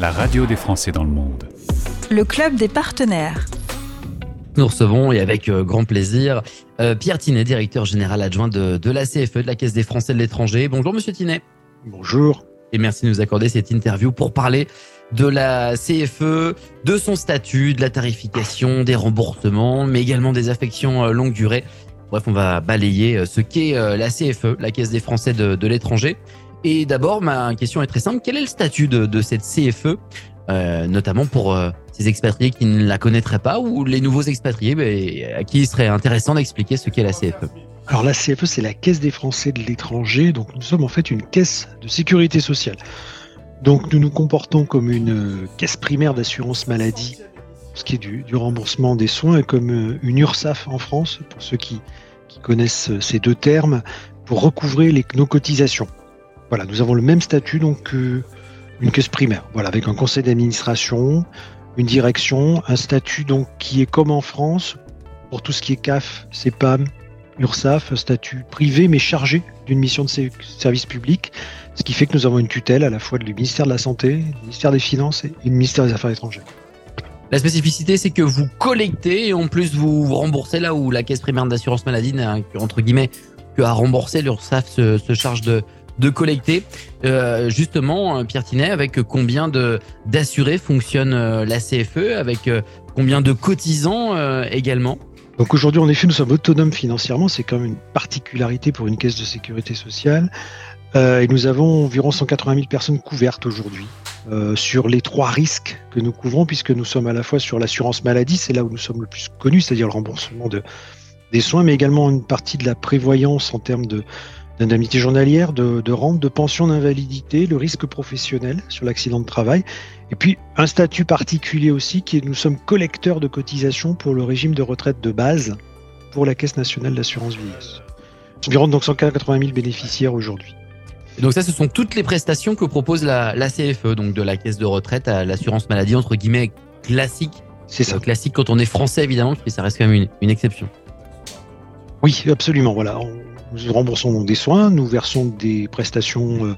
la radio des Français dans le monde. Le club des partenaires. Nous recevons, et avec euh, grand plaisir, euh, Pierre Tinet, directeur général adjoint de, de la CFE, de la Caisse des Français de l'étranger. Bonjour Monsieur Tinet. Bonjour. Et merci de nous accorder cette interview pour parler de la CFE, de son statut, de la tarification, des remboursements, mais également des affections euh, longue durée. Bref, on va balayer ce qu'est la CFE, la Caisse des Français de, de l'étranger. Et d'abord, ma question est très simple. Quel est le statut de, cette CFE, euh, notamment pour euh, ces expatriés qui ne la connaîtraient pas ou les nouveaux expatriés à qui il serait intéressant d'expliquer ce qu'est la CFE Alors la CFE, c'est la Caisse des Français de l'étranger. Donc nous sommes en fait une caisse de sécurité sociale. Donc nous nous comportons comme une euh, caisse primaire d'assurance maladie, ce qui est du, remboursement des soins, et comme une URSAF en France, pour ceux qui, qui connaissent ces deux termes, pour recouvrer les, nos cotisations. Voilà, nous avons le même statut donc euh, une caisse primaire, voilà, avec un conseil d'administration, une direction, un statut donc qui est comme en France. Pour tout ce qui est CAF, CEPAM, URSAF, un statut privé mais chargé d'une mission de service public, ce qui fait que nous avons une tutelle à la fois du ministère de la Santé, du ministère des Finances et du ministère des Affaires étrangères. La spécificité, c'est que vous collectez et en plus vous remboursez là où la caisse primaire d'assurance maladie entre guillemets que à rembourser, l'URSSAF se, se, charge de, de collecter. Euh, justement, Pierre Tinet, avec combien de d'assurés fonctionne euh, la CFE, avec euh, combien de cotisants également? Donc aujourd'hui, en effet, nous sommes autonomes financièrement. C'est quand même une particularité pour une caisse de sécurité sociale. Et nous avons environ 180 000 personnes couvertes aujourd'hui sur les trois risques que nous couvrons, puisque nous sommes à la fois sur l'assurance maladie, c'est là où nous sommes le plus connus, c'est-à-dire le remboursement de, des soins, mais également une partie de la prévoyance en termes de d'indemnité journalière, de, de rente, de pension d'invalidité, le risque professionnel sur l'accident de travail, et puis un statut particulier aussi qui est nous sommes collecteurs de cotisations pour le régime de retraite de base pour la Caisse nationale d'assurance vieillesse. Environ donc 180 000 bénéficiaires aujourd'hui. Donc ça, ce sont toutes les prestations que propose la, la CFE, donc de la caisse de retraite à l'assurance maladie, entre guillemets, classique. C'est ça. Euh, classique quand on est français, évidemment, que ça reste quand même une, une exception. Oui, absolument. Voilà, nous remboursons des soins, nous versons des prestations euh,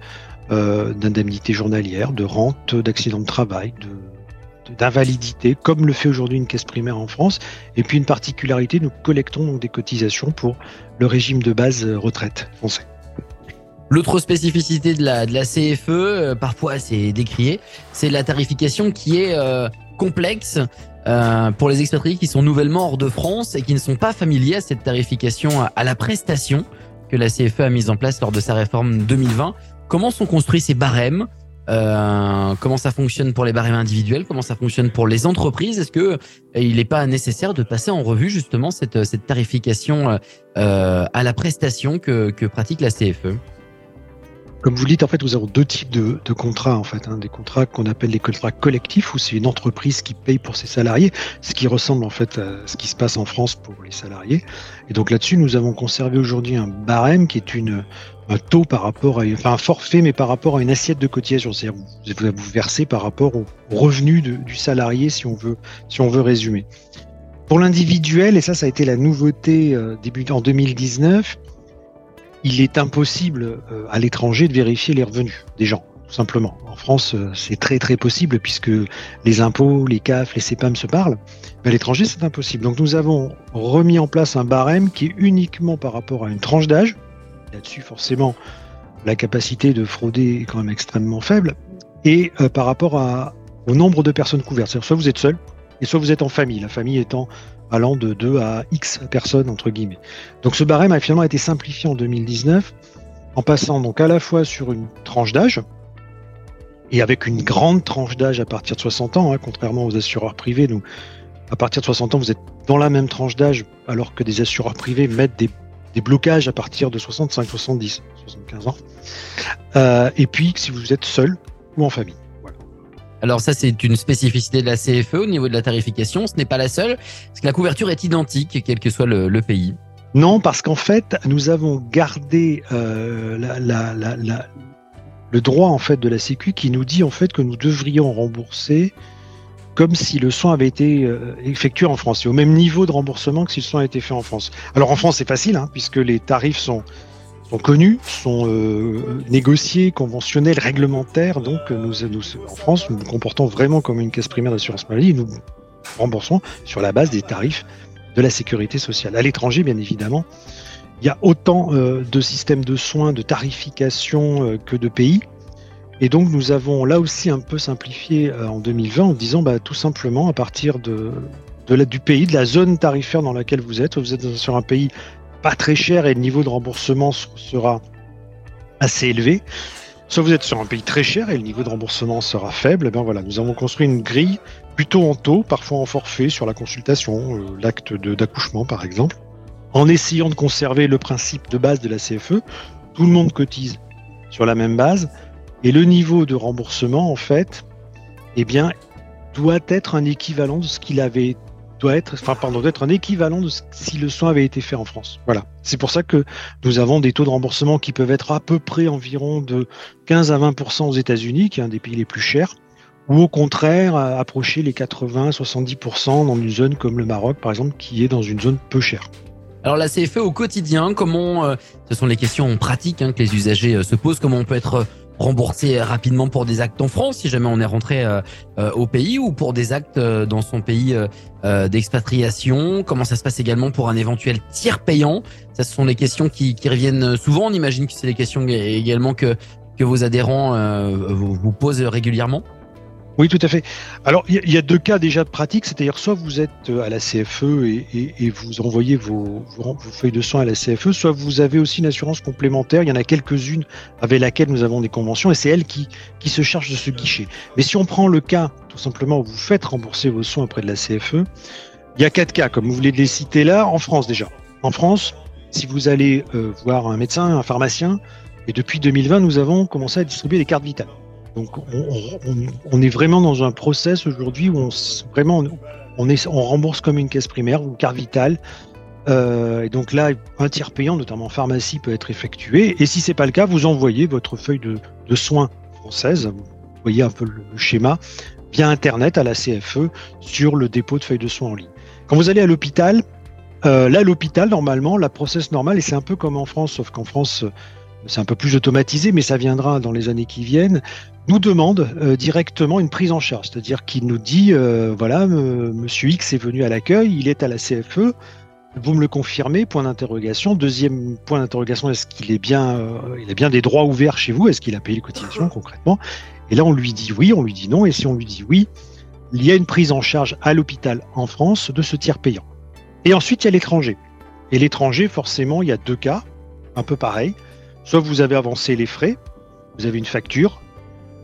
euh, d'indemnité journalière, de rente, d'accident de travail, d'invalidité, comme le fait aujourd'hui une caisse primaire en France. Et puis une particularité, nous collectons donc des cotisations pour le régime de base euh, retraite français. L'autre spécificité de la, CFE, euh, parfois c'est décrié, c'est la tarification qui est complexe pour les expatriés qui sont nouvellement hors de France et qui ne sont pas familiers à cette tarification à la prestation que la CFE a mise en place lors de sa réforme 2020. Comment sont construits ces barèmes? Euh, comment ça fonctionne pour les barèmes individuels, comment ça fonctionne pour les entreprises? Est-ce que euh, il n'est pas nécessaire de passer en revue justement cette, cette tarification euh, à la prestation que, que pratique la CFE comme vous le dites, en fait, nous avons deux types de, de contrats, en fait, hein, des contrats qu'on appelle les contrats collectifs, où c'est une entreprise qui paye pour ses salariés, ce qui ressemble en fait à ce qui se passe en France pour les salariés. Et donc là-dessus, nous avons conservé aujourd'hui un barème qui est une un taux par rapport à, enfin un forfait, mais par rapport à une assiette de cotisation. C'est-à-dire vous, vous, versez par rapport au revenu du salarié, si on veut, si on veut résumer. Pour l'individuel, et ça, ça a été la nouveauté euh, début en 2019 il est impossible euh, à l'étranger de vérifier les revenus des gens, tout simplement. En France, euh, c'est très très possible puisque les impôts, les CAF, les CEPAM se parlent. Mais à l'étranger, c'est impossible. Donc nous avons remis en place un barème qui est uniquement par rapport à une tranche d'âge. Là-dessus, forcément, la capacité de frauder est quand même extrêmement faible. Et euh, par rapport au nombre de personnes couvertes. C'est-à-dire soit vous êtes seul, et soit vous êtes en famille. La famille étant allant de 2 à X personnes, entre guillemets. Donc ce barème a finalement été simplifié en 2019 en passant donc à la fois sur une tranche d'âge et avec une grande tranche d'âge à partir de 60 ans, hein, contrairement aux assureurs privés. Donc à partir de 60 ans, vous êtes dans la même tranche d'âge alors que des assureurs privés mettent des, blocages à partir de 65, 70, 75 ans. Euh, et puis si vous êtes seul ou en famille. Alors ça, c'est une spécificité de la CFE au niveau de la tarification. Ce n'est pas la seule, parce que la couverture est identique, quel que soit le, pays. Non, parce qu'en fait, nous avons gardé euh, le droit en fait de la Sécu qui nous dit en fait que nous devrions rembourser comme si le soin avait été euh, effectué en France. Au même niveau de remboursement que si le soin a été fait en France. Alors en France, c'est facile, hein, puisque les tarifs sont sont connus, sont négociés, conventionnels, réglementaires. Donc, nous, nous, en France, nous nous comportons vraiment comme une caisse primaire d'assurance maladie. Nous remboursons sur la base des tarifs de la sécurité sociale. À l'étranger, bien évidemment, il y a autant de systèmes de soins, de tarification que de pays. Et donc nous avons là aussi un peu simplifié euh, en 2020 en disant bah, tout simplement à partir de, du pays, de la zone tarifaire dans laquelle vous êtes, vous êtes sur un pays pas très cher et le niveau de remboursement sera assez élevé. Soit vous êtes sur un pays très cher et le niveau de remboursement sera faible. Eh bien voilà, nous avons construit une grille plutôt en taux, parfois en forfait sur la consultation, euh, l'acte d'accouchement par exemple, en essayant de conserver le principe de base de la CFE. Tout le monde cotise sur la même base et le niveau de remboursement, en fait, eh bien, doit être un équivalent de ce qu'il avait doit être, enfin un équivalent de si le soin avait été fait en France. Voilà. C'est pour ça que nous avons des taux de remboursement qui peuvent être à peu près environ de 15 à 20% aux États-Unis, qui est un des pays les plus chers, ou au contraire approcher les 80 70% dans une zone comme le Maroc, par exemple, qui est dans une zone peu chère. Alors la CFE au quotidien, comment euh, ce sont les questions pratiques hein, que les usagers euh, se posent, comment on peut être rembourser rapidement pour des actes en France si jamais on est rentré euh, euh, au pays ou pour des actes euh, dans son pays d'expatriation. Comment ça se passe également pour un éventuel tiers payant? Ça, ce sont les questions qui, reviennent souvent. On imagine que c'est des questions également que, que vos adhérents vous posent régulièrement oui, tout à fait. Alors, il y, a deux cas déjà de pratique, c'est-à-dire soit vous êtes euh, à la CFE et, vous envoyez vos, feuilles de soins à la CFE, soit vous avez aussi une assurance complémentaire. Il y en a quelques-unes avec laquelle nous avons des conventions et c'est elle qui, se charge de ce guichet. Mais si on prend le cas, tout simplement, où vous faites rembourser vos soins auprès de la CFE, il y a quatre cas, comme vous voulez les citer là, en France déjà. En France, si vous allez euh, voir un médecin, un pharmacien, et depuis 2020, nous avons commencé à distribuer des cartes vitales. Donc on, est vraiment dans un process aujourd'hui où on rembourse comme une caisse primaire ou carte vitale. Euh, et donc là, un tiers payant, notamment en pharmacie, peut être effectué. Et si c'est pas le cas, vous envoyez votre feuille de, soins française. Vous voyez un peu le, schéma via Internet à la CFE sur le dépôt de feuilles de soins en ligne. Quand vous allez à l'hôpital, euh, là, l'hôpital, normalement, la process normale, et c'est un peu comme en France, sauf qu'en France, c'est un peu plus automatisé, mais ça viendra dans les années qui viennent, nous demande euh, directement une prise en charge. C'est-à-dire qu'il nous dit, euh, voilà, monsieur X est venu à l'accueil, il est à la CFE, vous me le confirmez, point d'interrogation. Deuxième point d'interrogation, est-ce qu'il est bien, euh, il a bien des droits ouverts chez vous? Est-ce qu'il a payé les cotisations concrètement? Et là, on lui dit oui, on lui dit non. Et si on lui dit oui, il y a une prise en charge à l'hôpital en France de ce tiers payant. Et ensuite, il y a l'étranger. Et l'étranger, forcément, il y a deux cas, un peu pareil. Soit vous avez avancé les frais, vous avez une facture,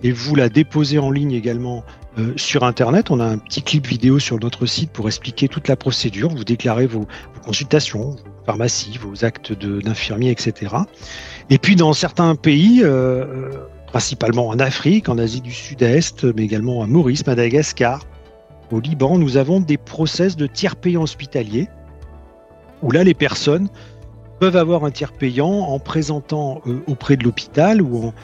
et vous la déposez en ligne également euh, sur Internet. On a un petit clip vidéo sur notre site pour expliquer toute la procédure. Vous déclarez vos, consultations, vos pharmacies, vos actes d'infirmier, etc. Et puis dans certains pays, euh, principalement en Afrique, en Asie du Sud-Est, mais également à Maurice, Madagascar, au Liban, nous avons des process de tiers payants hospitaliers où là les personnes peuvent avoir un tiers payant en présentant euh, auprès de l'hôpital ou en,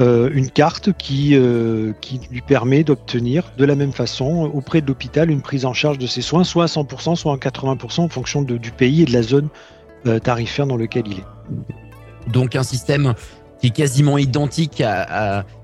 euh, une carte qui, euh, qui lui permet d'obtenir de la même façon auprès de l'hôpital une prise en charge de ses soins, soit à 100%, soit à 80% en fonction du pays et de la zone tarifaire dans lequel il est. Donc un système qui est quasiment identique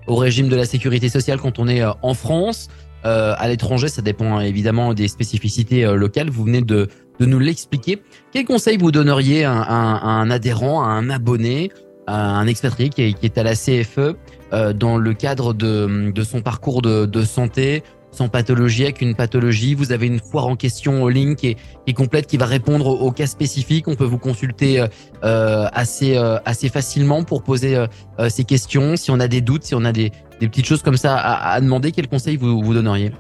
au régime de la sécurité sociale quand on est en France. à l'étranger, ça dépend évidemment des spécificités locales. Vous venez de, nous l'expliquer. Quel conseil vous donneriez à, un adhérent, à un abonné, à un expatrié qui est, à la CFE euh, dans le cadre de, son parcours de, santé sans pathologie, avec une pathologie. Vous avez une foire en question en ligne qui est, complète, qui va répondre aux, cas spécifiques. On peut vous consulter euh, euh, assez, assez facilement pour poser ces questions. Si on a des doutes, si on a des, petites choses comme ça à, demander, quel conseil vous, vous donneriez?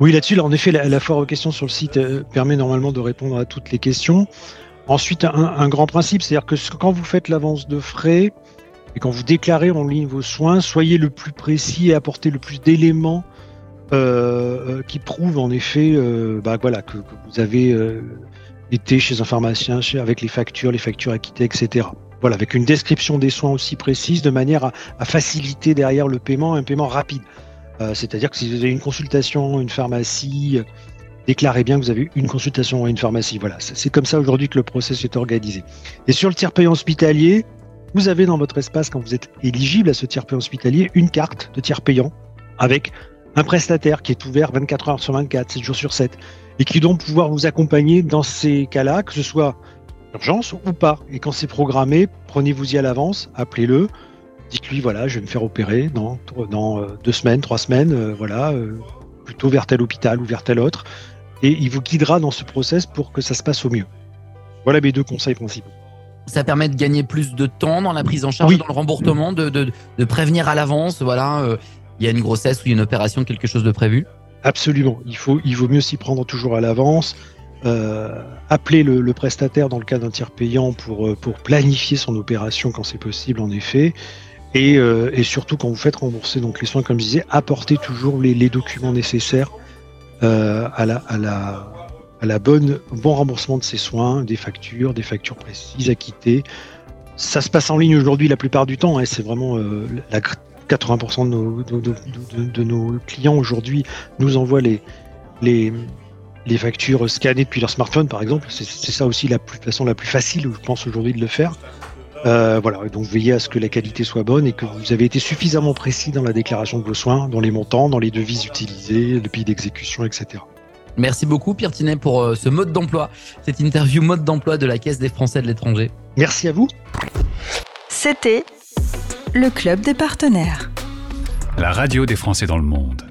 Oui, là-dessus, en effet, la, foire aux questions sur le site euh, permet normalement de répondre à toutes les questions. Ensuite, un, grand principe, c'est-à-dire que quand vous faites l'avance de frais et quand vous déclarez en ligne vos soins, soyez le plus précis et apportez le plus d'éléments euh, euh, qui prouvent en effet bah, voilà, que, vous avez été chez un pharmacien avec les factures, les factures acquittées, etc. Voilà, avec une description des soins aussi précise de manière à, à faciliter derrière le paiement, un paiement rapide. Euh, c'est-à-dire que si vous avez une consultation, une pharmacie, déclarez bien que vous avez une consultation à une pharmacie. Voilà, c'est comme ça aujourd'hui que le process est organisé. Et sur le tiers payant hospitalier, vous avez dans votre espace, quand vous êtes éligible à ce tiers payant hospitalier, une carte de tiers payant avec un prestataire qui est ouvert 24 heures sur 24, 7 jours sur 7, et qui doit pouvoir vous accompagner dans ces cas-là, que ce soit urgence ou pas. Et quand c'est programmé, prenez-vous-y à l'avance, appelez-le, dites-lui voilà, je vais me faire opérer dans, dans euh, deux semaines, trois semaines, euh, voilà, euh, plutôt vers tel hôpital ou vers tel autre, et il vous guidera dans ce process pour que ça se passe au mieux. Voilà mes deux conseils principaux. Ça permet de gagner plus de temps dans la prise en charge, dans le remboursement, de, de, de prévenir à l'avance, voilà, euh, il y a une grossesse ou une opération, quelque chose de prévu? Absolument. Il, faut, il vaut mieux s'y prendre toujours à l'avance. Euh, appeler le, prestataire dans le cas d'un tiers payant pour, euh, pour planifier son opération quand c'est possible, en effet. Et, euh, et, surtout, quand vous faites rembourser donc les soins, comme je disais, apportez toujours les, documents nécessaires euh, à, la, à, à bonne bon remboursement de ces soins, des factures, des factures précises, acquittées. Ça se passe en ligne aujourd'hui la plupart du temps. Hein, c'est vraiment euh, la 80% de nos, de, de, de, de nos clients aujourd'hui nous envoient les, les, les, factures scannées depuis leur smartphone, par exemple. C'est ça aussi la plus, façon la plus facile, je pense, aujourd'hui de le faire. Euh, voilà, donc veillez à ce que la qualité soit bonne et que vous avez été suffisamment précis dans la déclaration de vos soins, dans les montants, dans les devises utilisées, le pays d'exécution, etc. Merci beaucoup Pierre Tinet pour euh, ce mode d'emploi, cette interview mode d'emploi de la Caisse des Français de l'étranger. Merci à vous. C'était le Club des partenaires. La radio des Français dans le monde.